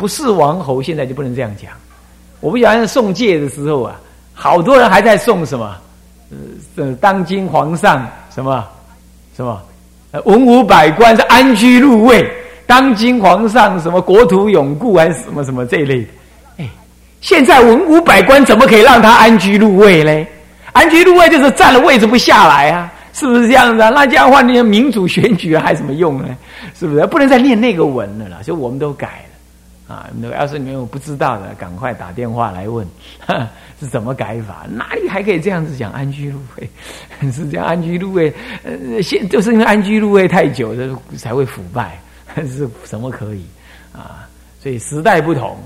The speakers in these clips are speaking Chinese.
不是王侯，现在就不能这样讲。我不晓得送戒的时候啊，好多人还在送什么，呃，当今皇上什么什么，文武百官是安居入位，当今皇上什么国土永固还是什么什么这一类的。哎，现在文武百官怎么可以让他安居入位嘞？安居入位就是占了位置不下来啊，是不是这样子啊？那这样的话，那民主选举还什么用呢？是不是不能再念那个文了啦？所以我们都改啊。要是你们有不知道的，赶快打电话来问 是怎么改法？哪里还可以这样子讲安居入位？是这样安居入位？呃，现就是因为安居入位太久，的才会腐败，是什么可以啊？所以时代不同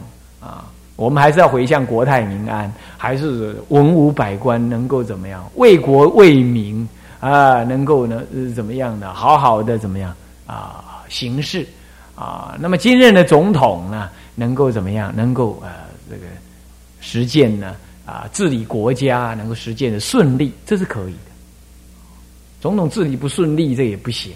啊。我们还是要回向国泰民安，还是文武百官能够怎么样为国为民啊？能够呢怎么样的好好的怎么样啊行事啊？那么今任的总统呢，能够怎么样？能够呃这个实践呢啊治理国家能够实践的顺利，这是可以的。总统治理不顺利，这也不行。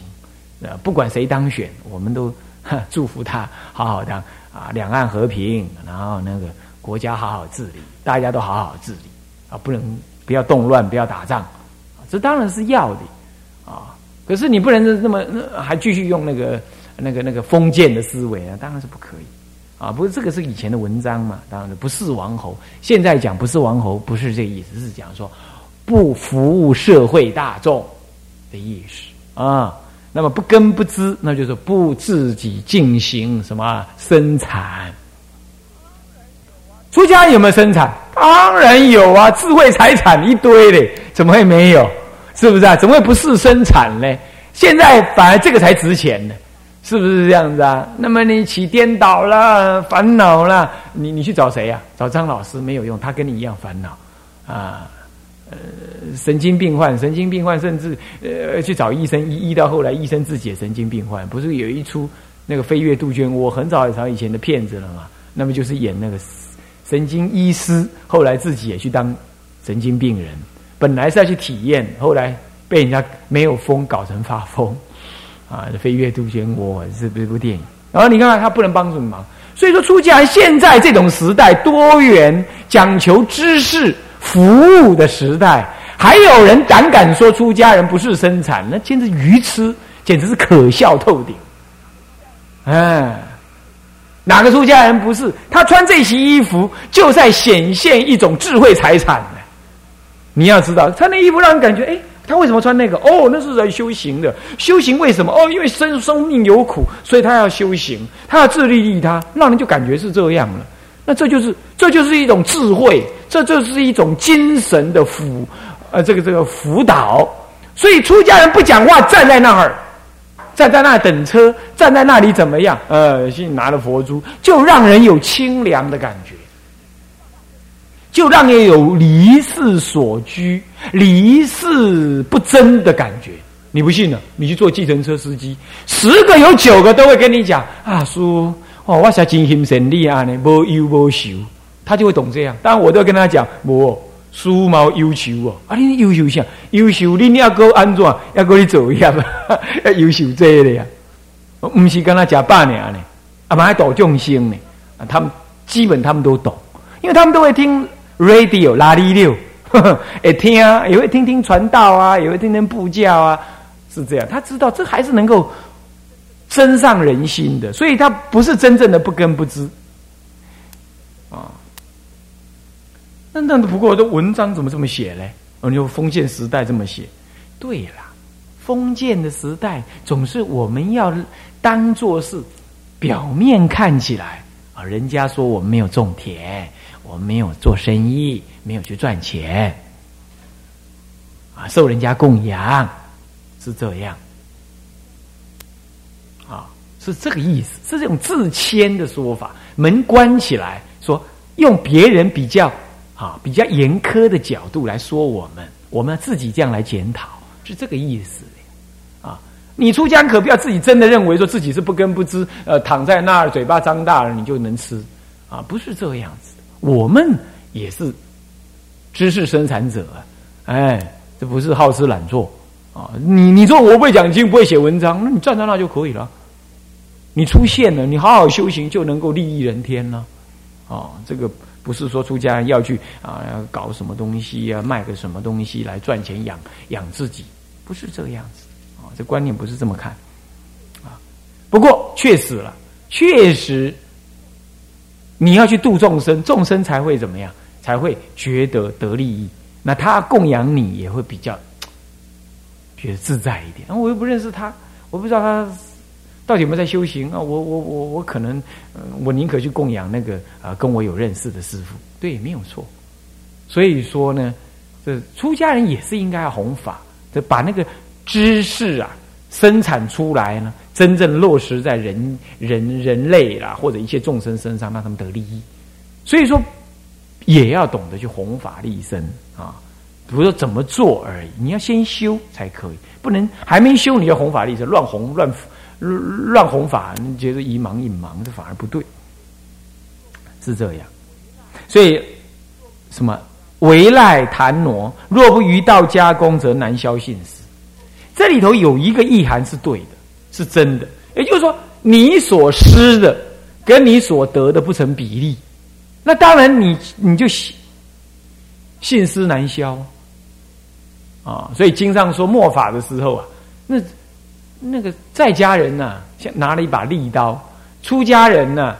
呃，不管谁当选，我们都 祝福他好好当。啊，两岸和平，然后那个国家好好治理，大家都好好治理啊，不能不要动乱，不要打仗，这当然是要的啊。可是你不能那么还继续用那个那个那个封建的思维啊，当然是不可以啊。不是这个是以前的文章嘛，当然不是王侯。现在讲不是王侯，不是这意思，是讲说不服务社会大众的意思啊。那么不根不知，那就是不自己进行什么生产。出家有没有生产？当然有啊，智慧财产一堆嘞，怎么会没有？是不是啊？怎么会不是生产呢？现在反而这个才值钱呢，是不是这样子啊？那么你起颠倒了，烦恼了，你你去找谁呀？找张老师没有用，他跟你一样烦恼啊。呃，神经病患，神经病患，甚至呃去找医生医到后来，医生自己也神经病患。不是有一出那个《飞跃杜鹃窝》，很早很早以前的片子了嘛？那么就是演那个神经医师，后来自己也去当神经病人。本来是要去体验，后来被人家没有疯搞成发疯啊！《飞跃杜鹃窝》是这部电影。然后你看看他不能帮助你忙，所以说出家人现在这种时代多元，讲求知识。服务的时代，还有人胆敢说出家人不是生产，那简直愚痴，简直是可笑透顶。哎，哪个出家人不是？他穿这些衣服，就在显现一种智慧财产。你要知道，穿那衣服让人感觉，哎，他为什么穿那个？哦，那是在修行的。修行为什么？哦，因为生生命有苦，所以他要修行，他要自利利他，让人就感觉是这样了。那这就是，这就是一种智慧。这就是一种精神的辅，呃，这个这个辅导。所以出家人不讲话，站在那儿，站在那等车，站在那里怎么样？呃，心拿了佛珠，就让人有清凉的感觉，就让人有离世所居、离世不争的感觉。你不信呢？你去做计程车司机，十个有九个都会跟你讲：啊，叔，哦，我是真心诚意啊，呢，无忧无愁。他就会懂这样，当然我都跟他讲，我书毛忧愁哦，啊，你优秀啥？优秀，你要够安怎？要够你走一样，要优秀这的呀。不是跟他讲半年呢，啊，还多众生呢。啊，他们基本他们都懂，因为他们都会听 radio 拉力六，也听啊，也会听听传道啊，也会听听布教啊，是这样。他知道这还是能够增上人心的，所以他不是真正的不根不知啊。那那不过，这文章怎么这么写嘞？哦，就封建时代这么写，对了，封建的时代总是我们要当做是表面看起来啊，人家说我们没有种田，我们没有做生意，没有去赚钱，啊，受人家供养是这样，啊，是这个意思，是这种自谦的说法，门关起来说，用别人比较。啊，比较严苛的角度来说，我们我们自己这样来检讨，是这个意思，你出家可不要自己真的认为说自己是不根不知，呃，躺在那儿嘴巴张大了你就能吃啊，不是这个样子。我们也是知识生产者，哎，这不是好吃懒做啊。你你说我不会讲经，不会写文章，那你站在那就可以了你出现了，你好好修行就能够利益人天了。哦，这个不是说出家要去啊，搞什么东西啊，卖个什么东西来赚钱养养自己，不是这个样子。这观念不是这么看。啊，不过确实了，确实你要去度众生，众生才会怎么样，才会觉得得利益。那他供养你也会比较觉得自在一点。我又不认识他，我不知道他。到底有没有在修行啊？我我我我可能，我宁可去供养那个啊，跟我有认识的师傅，对，没有错。所以说呢，这出家人也是应该要弘法，这把那个知识啊生产出来呢，真正落实在人人人类啦或者一切众生身上，让他们得利益。所以说，也要懂得去弘法利生啊，不是说怎么做而已，你要先修才可以，不能还没修你要弘法利生，乱弘乱。乱弘法，你觉得一盲一盲，这反而不对，是这样。所以什么为赖谈挪，若不于道加工，则难消信实。这里头有一个意涵是对的，是真的。也就是说，你所施的跟你所得的不成比例，那当然你你就信信施难消啊。所以经上说末法的时候啊，那。那个在家人呢，像拿了一把利刀；出家人呢，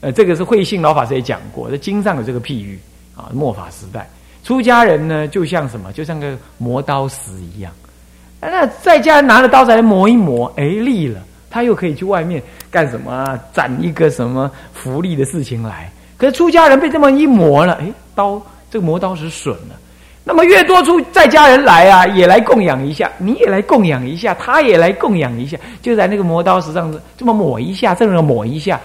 呃，这个是慧信老法师也讲过，在经上有这个譬喻啊。末法时代，出家人呢，就像什么？就像个磨刀石一样。那在家拿着刀子来磨一磨，哎，利了，他又可以去外面干什么？攒一个什么福利的事情来。可是出家人被这么一磨了，哎，刀这个磨刀石损了。那么越多出在家人来啊，也来供养一下，你也来供养一下，他也来供养一下，就在那个磨刀石上这么抹一下，这么抹一下，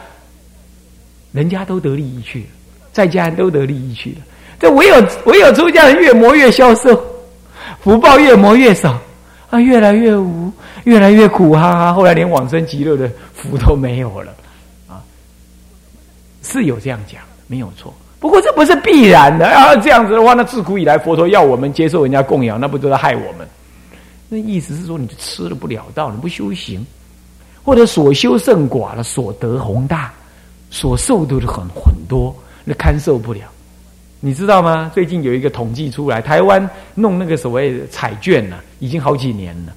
人家都得利益去了，在家人都得利益去了。这唯有唯有出家人越磨越消瘦，福报越磨越少啊，越来越无，越来越苦哈哈。后来连往生极乐的福都没有了啊，是有这样讲，没有错。不过这不是必然的啊！这样子的话，那自古以来佛陀要我们接受人家供养，那不都在害我们？那意思是说，你吃了不了道，你不修行，或者所修甚寡了，所得宏大，所受都是很很多，那堪受不了。你知道吗？最近有一个统计出来，台湾弄那个所谓彩券呢，已经好几年了。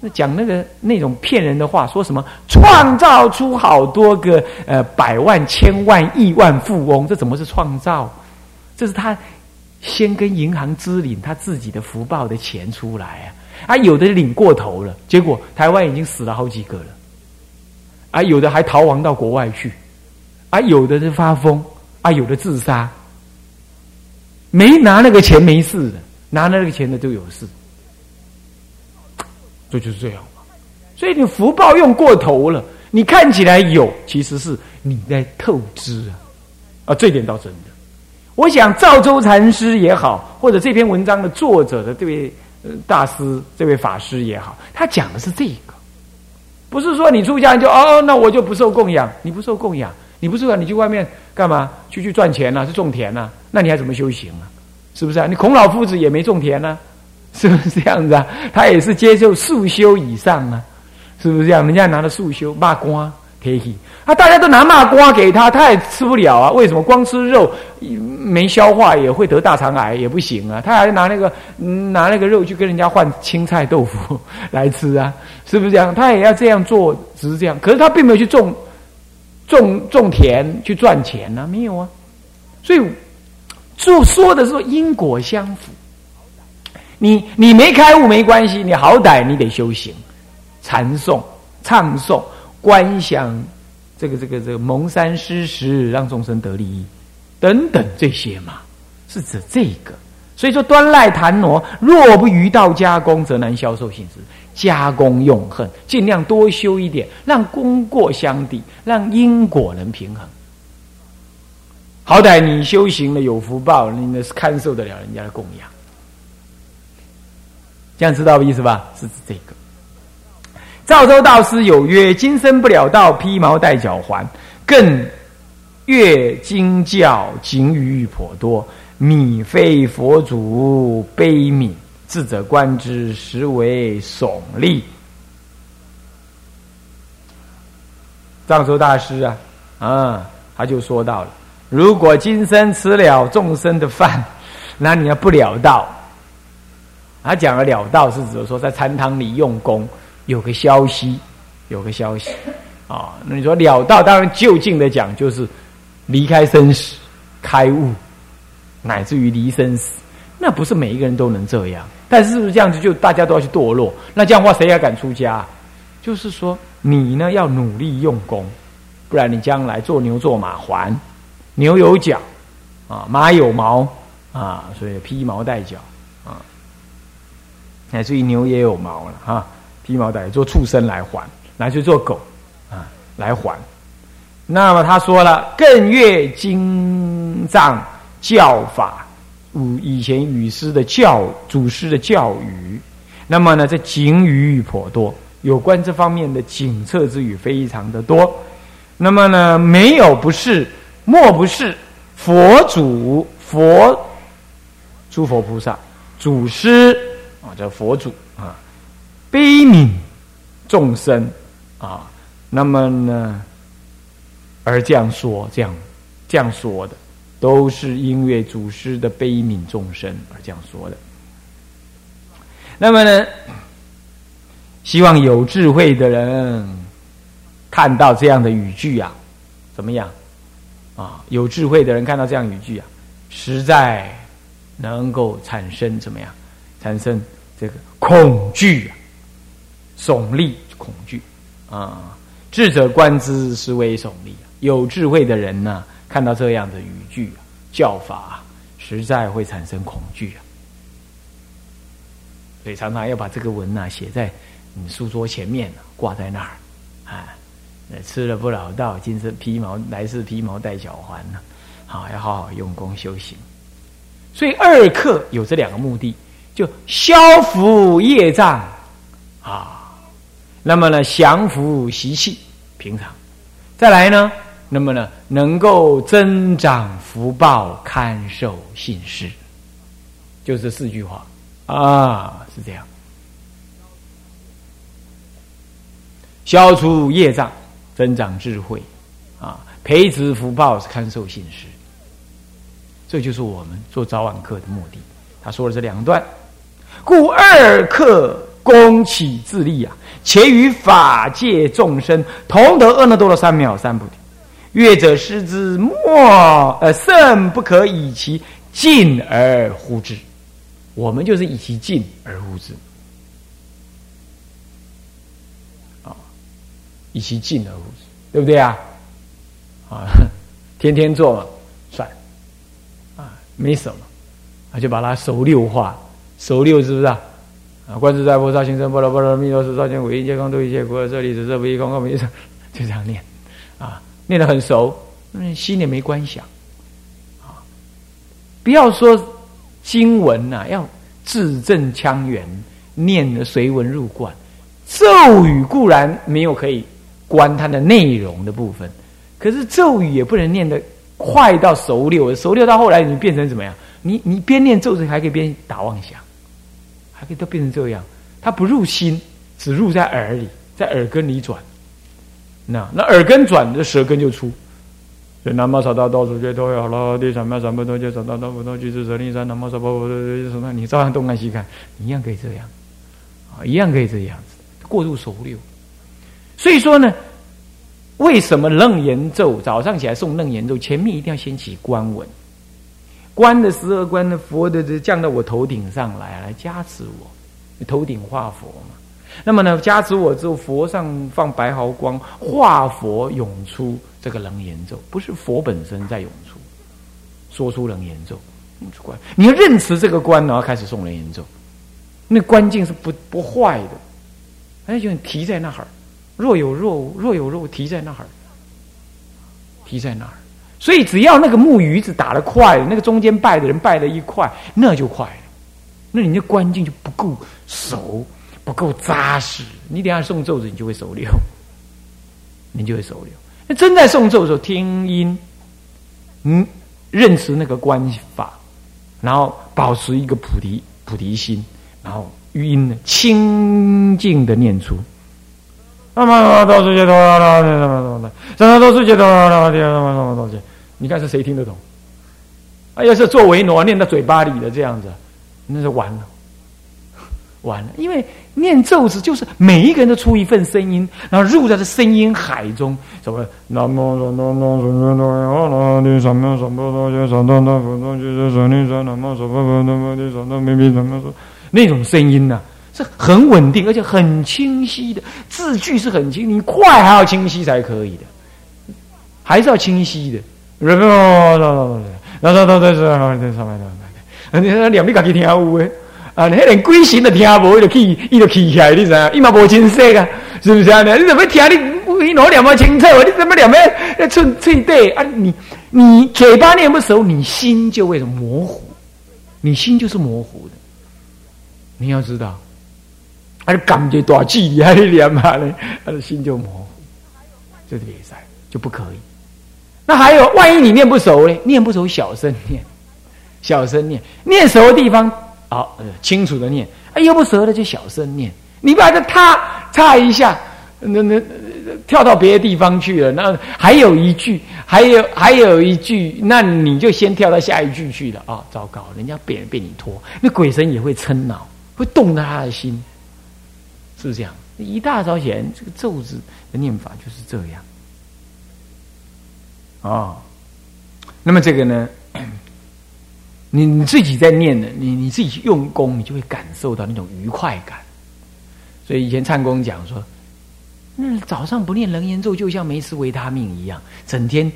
那讲那个那种骗人的话，说什么创造出好多个呃百万、千万、亿万富翁？这怎么是创造？这是他先跟银行支领他自己的福报的钱出来啊！啊，有的领过头了，结果台湾已经死了好几个了，啊，有的还逃亡到国外去，啊，有的是发疯，啊，有的自杀，没拿那个钱没事的，拿了那个钱的都有事。这就是这样嘛，所以你福报用过头了，你看起来有，其实是你在透支啊，啊，这点倒真的。我想赵州禅师也好，或者这篇文章的作者的这位大师、这位法师也好，他讲的是这个，不是说你出家就哦，那我就不受供养，你不受供养，你不是啊，你去外面干嘛？去去赚钱呢？去种田呢？那你还怎么修行啊？是不是啊？你孔老夫子也没种田呢。是不是这样子啊？他也是接受素修以上啊，是不是这样？人家拿着素修骂瓜可以，他大家都拿骂瓜给他，他也吃不了啊。为什么？光吃肉没消化也会得大肠癌，也不行啊。他还拿那个拿那个肉去跟人家换青菜豆腐来吃啊，是不是这样？他也要这样做，只是这样。可是他并没有去种种种田去赚钱呢，没有啊。所以就说的是因果相符。你你没开悟没关系，你好歹你得修行，禅诵、唱诵、观想，这个这个这个蒙山施食，让众生得利益，等等这些嘛，是指这个。所以说端赖檀挪，若不于道加工，则难消受性质。加工用恨，尽量多修一点，让功过相抵，让因果能平衡。好歹你修行了有福报，你那是堪受得了人家的供养。这样知道意思吧？是指这个。赵州道师有曰：“今生不了道，披毛戴脚环，更阅经教，警语颇多。米非佛祖悲悯，智者观之，实为耸立。”藏州大师啊，啊，他就说到了：如果今生吃了众生的饭，那你要不了道。他讲了了道，是指说在禅堂里用功，有个消息，有个消息啊。那你说了道，当然就近的讲，就是离开生死，开悟，乃至于离生死，那不是每一个人都能这样。但是是不是这样子，就大家都要去堕落？那这样的话，谁还敢出家？就是说。你呢要努力用功，不然你将来做牛做马还。牛有角啊，马有毛啊，所以披毛戴角啊。乃至于牛也有毛了哈，披毛戴做畜生来还，来去做狗啊来还。那么他说了，更越经藏教法，五以前语师的教祖师的教育，那么呢这警语颇多。有关这方面的警策之语非常的多，那么呢，没有不是，莫不是佛祖、佛诸佛菩萨、祖师啊，叫佛祖啊，悲悯众生啊，那么呢，而这样说，这样这样说的，都是因为祖师的悲悯众生而这样说的。那么呢？希望有智慧的人看到这样的语句啊，怎么样？啊，有智慧的人看到这样语句啊，实在能够产生怎么样？产生这个恐惧啊，耸立恐惧啊！智者观之，是为耸立。有智慧的人呢，看到这样的语句教法，实在会产生恐惧啊！所以常常要把这个文呐写在。你书桌前面挂在那儿，啊，吃了不老道，今生披毛来世披毛带脚环呢，好要好好用功修行。所以二课有这两个目的，就消福业障啊，那么呢降服习气平常，再来呢，那么呢能够增长福报，堪受信施，就这四句话啊，是这样。消除业障，增长智慧，啊，培植福报，是堪受信施。这就是我们做早晚课的目的。他说了这两段，故二课功起自立啊，且与法界众生同得阿耨多罗三藐三菩提。乐者失之，莫呃甚不可以其尽而呼之。我们就是以其尽而呼之。啊以其尽而无之，对不对啊？啊，天天做嘛，算啊，没什么，啊，就把它熟六化，熟六是不是啊？啊，观自在菩萨行深般若波罗蜜多时，照见五蕴皆空，度一切苦厄，这里只是唯一空空没色，就这样念，啊，念得很熟，嗯，心里没观想，啊，不要说经文呐，要字正腔圆，念的随文入观，咒语固然没有可以。观它的内容的部分，可是咒语也不能念得快到熟溜，熟溜到后来你变成怎么样？你你边念咒语还可以边打妄想，还可以都变成这样。它不入心，只入在耳里，在耳根里转。那那耳根转，这舌根就出。所以南无萨达多数觉多好了，地三藐三菩提，萨达多菩提，具足舍利三，南无萨婆诃。什么？你照样东看西看，一样可以这样，啊，一样可以这样子，过度熟溜。所以说呢，为什么楞严咒早上起来诵楞严咒，前面一定要先起观文？观的十二观的佛的这降到我头顶上来，来加持我，头顶化佛嘛。那么呢，加持我之后，佛上放白毫光，化佛涌出这个楞严咒，不是佛本身在涌出，说出楞严咒。观，你要认识这个观，然后开始诵楞严咒，那观境是不不坏的，那就提在那儿。若有若，若有若无，提在那儿，提在那儿。所以只要那个木鱼子打得快，那个中间拜的人拜得一快，那就快了。那你的关境就不够熟，不够扎实，你等下送咒子，你就会手溜，你就会手溜。那真在送咒的时候听音，嗯，认识那个观法，然后保持一个菩提菩提心，然后语音呢清净的念出。啊嘛嘛，哆嗦嗦，啦啦，什么什么的，哆嗦嗦，啦啦，么东西？你看是谁听得懂？啊，要是作为喏念到嘴巴里的这样子，那是完了，完了，因为。念咒子就是每一个人都出一份声音，然后入在这声音海中，什么？那种声音呢？是很稳定，而且很清晰的字句是很清，你快还要清晰才可以的，还是要清晰的。那那那那是啊，那啥玩意儿？那啥玩意儿？哎，你那两米高，今天下午哎。啊，你连鬼神都听无，伊就气，伊就气起来，你知影？伊嘛无清晰啊，是不是啊？你怎么听你，你哪念么清楚？你怎么念么要寸寸对啊？你你嘴巴念不熟，你心就会模糊，你心就是模糊的。你要知道，还是感觉大距离还是念嘛呢？他的心就模糊，这是比赛就不可以。那还有，万一你念不熟呢？念不熟，小声念，小声念，念熟的地方好，清楚的念。哎，又不熟的就小声念。你把这踏差一下，那那跳到别的地方去了。那还有一句，还有还有一句，那你就先跳到下一句去了啊！糟糕，人家被被你拖，那鬼神也会嗔恼，会动他的心，是不是这样？一大早起来，这个咒字的念法就是这样。哦，那么这个呢？你你自己在念的，你你自己用功，你就会感受到那种愉快感。所以以前唱功讲说，那早上不念楞严咒，就像没吃维他命一样，整天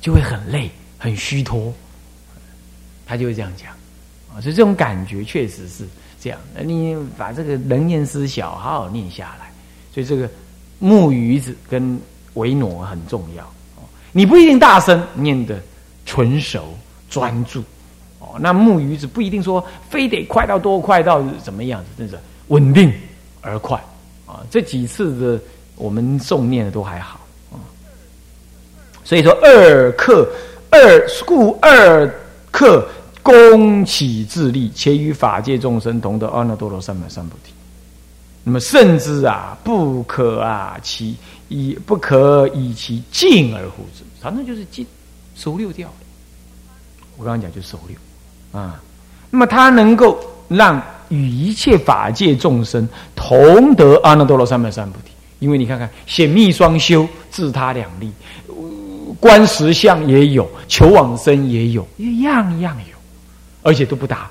就会很累、很虚脱。他就会这样讲啊，所以这种感觉确实是这样。你把这个楞严思小好好念下来，所以这个木鱼子跟维诺很重要。你不一定大声念的纯熟专注哦，那木鱼子不一定说非得快到多快到怎么样子，真是稳定而快啊。这几次的我们诵念的都还好啊。所以说二克二故二克功起自立，且与法界众生同得阿耨多罗三藐三菩提。那么甚至啊，不可啊，其以不可以其静而护之，反正就是静收六掉。我刚刚讲就收六啊。那么他能够让与一切法界众生同得阿耨多罗三藐三菩提，因为你看看显密双修，自他两利，观实相也有，求往生也有，样样有，而且都不打，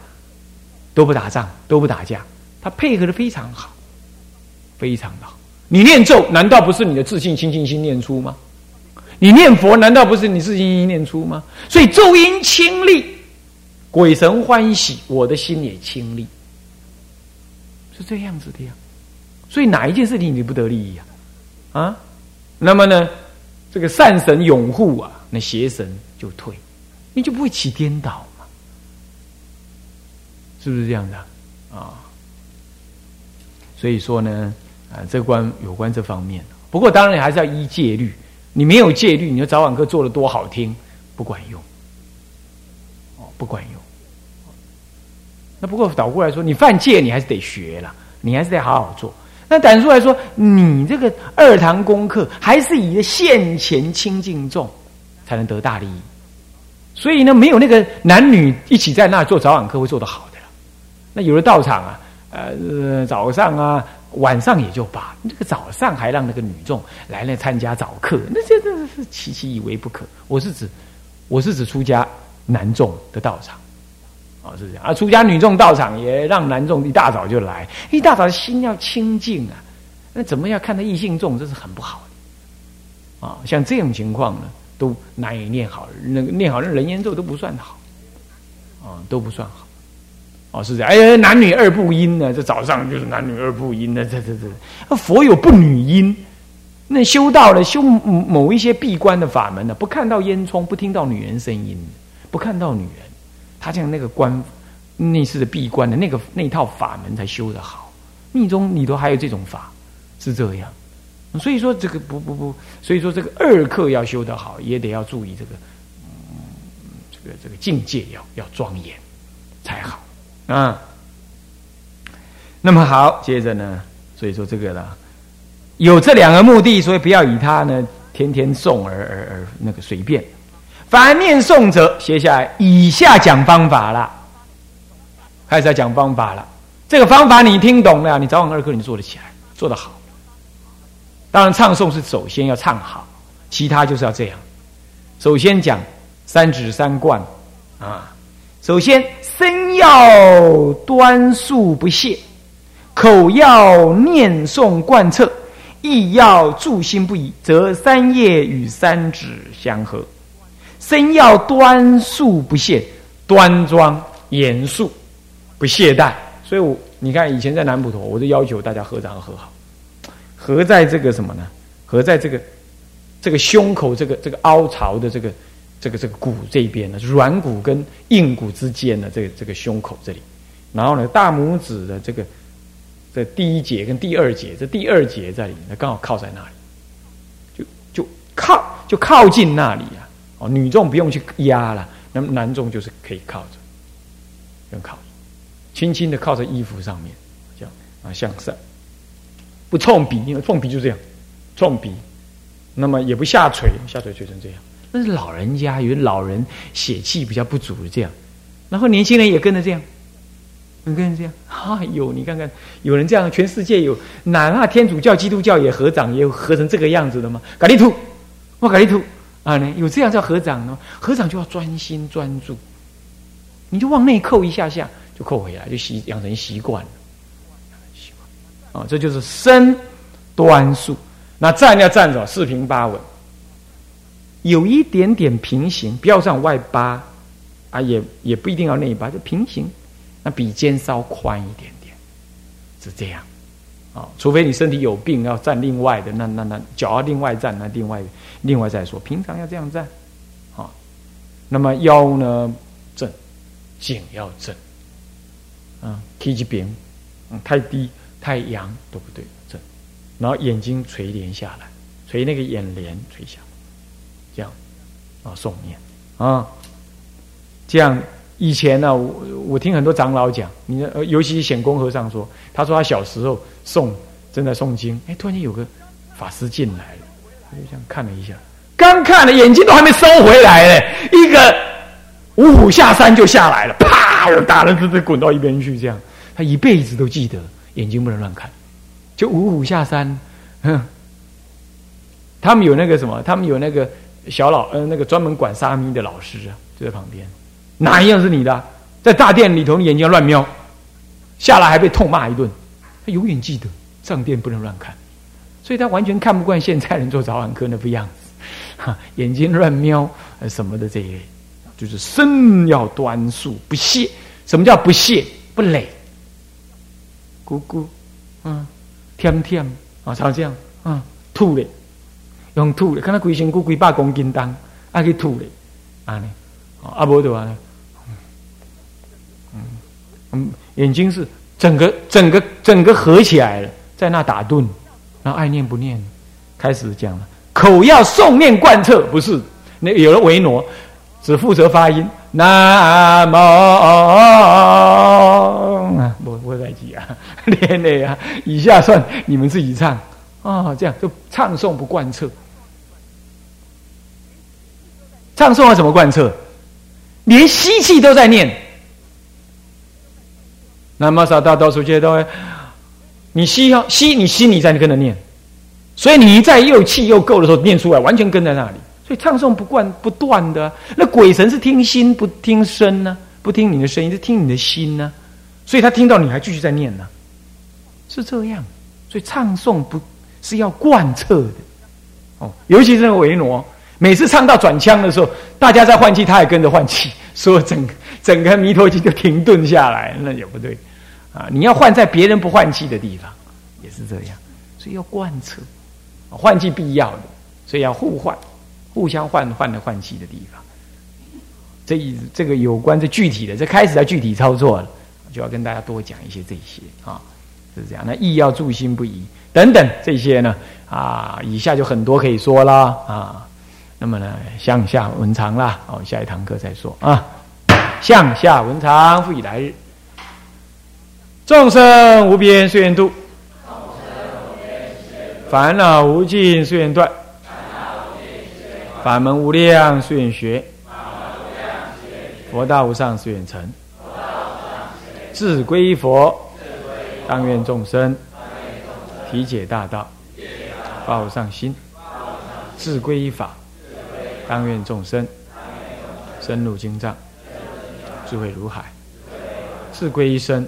都不打仗，都不打架，他配合的非常好。非常的好，你念咒难道不是你的自信清净心念出吗？你念佛难道不是你自信心念出吗？所以咒音清利，鬼神欢喜，我的心也清利，是这样子的呀。所以哪一件事情你不得利益啊？啊，那么呢，这个善神拥护啊，那邪神就退，你就不会起颠倒嘛？是不是这样的啊？所以说呢。啊，这关有关这方面。不过当然还是要依戒律。你没有戒律，你说早晚课做的多好听，不管用。哦，不管用。那不过倒过来说，你犯戒，你还是得学了，你还是得好好做。那胆叔来说，你这个二堂功课还是以现前清净众才能得大利益。所以呢，没有那个男女一起在那做早晚课会做得好的了。那有了道场啊，呃，早上啊。晚上也就罢，这个早上还让那个女众来来参加早课，那这真的是奇奇以为不可。我是指，我是指出家男众的道场，哦是这样。啊出家女众到场也让男众一大早就来，一大早心要清净啊，那怎么样看到异性众，这是很不好的。啊，像这种情况呢，都难以念好，那个念好那人烟咒都不算好，啊都不算好。哦，是这样。哎，男女二不阴呢？这早上就是男女二不阴呢。这这这，佛有不女阴，那修道了修某一些闭关的法门呢，不看到烟囱，不听到女人声音，不看到女人，他像那个关内式的闭关的那个那套法门才修得好。密宗里头还有这种法，是这样。所以说这个不不不，所以说这个二课要修得好，也得要注意这个，嗯，这个这个境界要要庄严才好。啊，那么好，接着呢，所以说这个呢，有这两个目的，所以不要以他呢天天诵而而而那个随便。凡念诵者，写下来。以下讲方法了，开始要讲方法了。这个方法你听懂了，你早晚二课你做得起来，做得好。当然，唱诵是首先要唱好，其他就是要这样。首先讲三指三贯啊，首先身要端肃不懈，口要念诵贯彻，意要注心不已，则三业与三指相合。真要端肃不懈，端庄严肃，不懈怠。所以，我你看以前在南普陀，我就要求大家合掌合好，合在这个什么呢？合在这个这个胸口这个这个凹槽的这个这个这个骨这边呢，软骨跟硬骨之间的这个这个胸口这里。然后呢，大拇指的这个这第一节跟第二节，这第二节在里，那刚好靠在那里，就就靠就靠近那里。哦，女众不用去压了，那么男众就是可以靠着，用靠着，轻轻的靠在衣服上面，这样啊向上，不冲鼻，因为冲鼻就这样，冲鼻，那么也不下垂，下垂垂成这样，那是老人家，有老人血气比较不足这样，然后年轻人也跟着这样，你跟着这样，哎呦，你看看有人这样，全世界有哪怕天主教、基督教也合掌，也有合成这个样子的吗？嘎利图，我嘎利图。啊，呢有这样叫合掌呢？合掌就要专心专注，你就往内扣一下下，就扣回来，就习养成习惯了。习惯啊，这就是身端肃。那站要站着四平八稳，有一点点平行，不要上外八啊，也也不一定要内八，就平行。那比肩稍宽一点点，是这样。啊，除非你身体有病要站另外的，那那那脚要另外站，那另外另外再说。平常要这样站，啊，那么腰呢正，颈要正，啊，体积平，嗯，太低太阳都不对，正，然后眼睛垂帘下来，垂那个眼帘垂下，这样，啊，送念，啊，这样。以前呢，我我听很多长老讲，你呃，尤其显公和尚说，他说他小时候诵正在诵经，哎，突然间有个法师进来了，他就这样看了一下，刚看了眼睛都还没收回来呢，一个五虎下山就下。来了，啪，我打了直接滚到一边去，这样他一辈子都记得眼睛不能乱看，就五虎下山，哼，他们有那个什么，他们有那个小老呃那个专门管沙弥的老师啊，就在旁边。哪一样是你的？在大殿里头，眼睛乱瞄，下来还被痛骂一顿。他永远记得上殿不能乱看，所以他完全看不惯现在人做早晚课那副样子，哈，眼睛乱瞄什么的这一类，就是身要端肃不懈。什么叫不懈不累？咕咕，嗯，舔舔啊，像这样，嗯，吐嘞，用吐嘞，看他龟身骨几百公斤重，啊去吐嘞，啊呢，啊无的话呢？嗯，眼睛是整个、整个、整个合起来了，在那打盹，然后爱念不念，开始讲了，口要诵念贯彻，不是那有了维诺，只负责发音，南无啊，不不会再记啊，练的啊，以下算你们自己唱。啊，这样就唱诵不贯彻，唱诵要怎么贯彻？连吸气都在念。那么少大多数阶段，你吸要吸，你心里在跟着念，所以你在又气又够的时候念出来，完全跟在那里。所以唱诵不惯不断的，那鬼神是听心不听声呢？不听你的声音，是听你的心呢？所以他听到你还继续在念呢，是这样。所以唱诵不是要贯彻的哦，尤其是那个维罗，每次唱到转腔的时候，大家在换气，他也跟着换气，所以整整个弥陀经就停顿下来，那也不对。啊！你要换在别人不换气的地方，也是这样，所以要贯彻，换气必要的，所以要互换，互相换换的换气的地方。这一这个有关这具体的，这开始要具体操作了，就要跟大家多讲一些这些啊，是这样。那意要注心不移等等这些呢啊，以下就很多可以说啦啊。那么呢，向下文长啦，哦，下一堂课再说啊。向下文长，复以来日。众生无边誓愿度，烦恼无尽，誓愿断；法门无量，誓愿学；佛道无上，誓愿成；志归佛，当愿众生体解大道，报上心；志归法，当愿众生深入经藏，智慧如海；志归一生，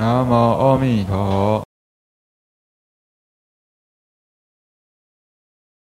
南无阿弥陀佛。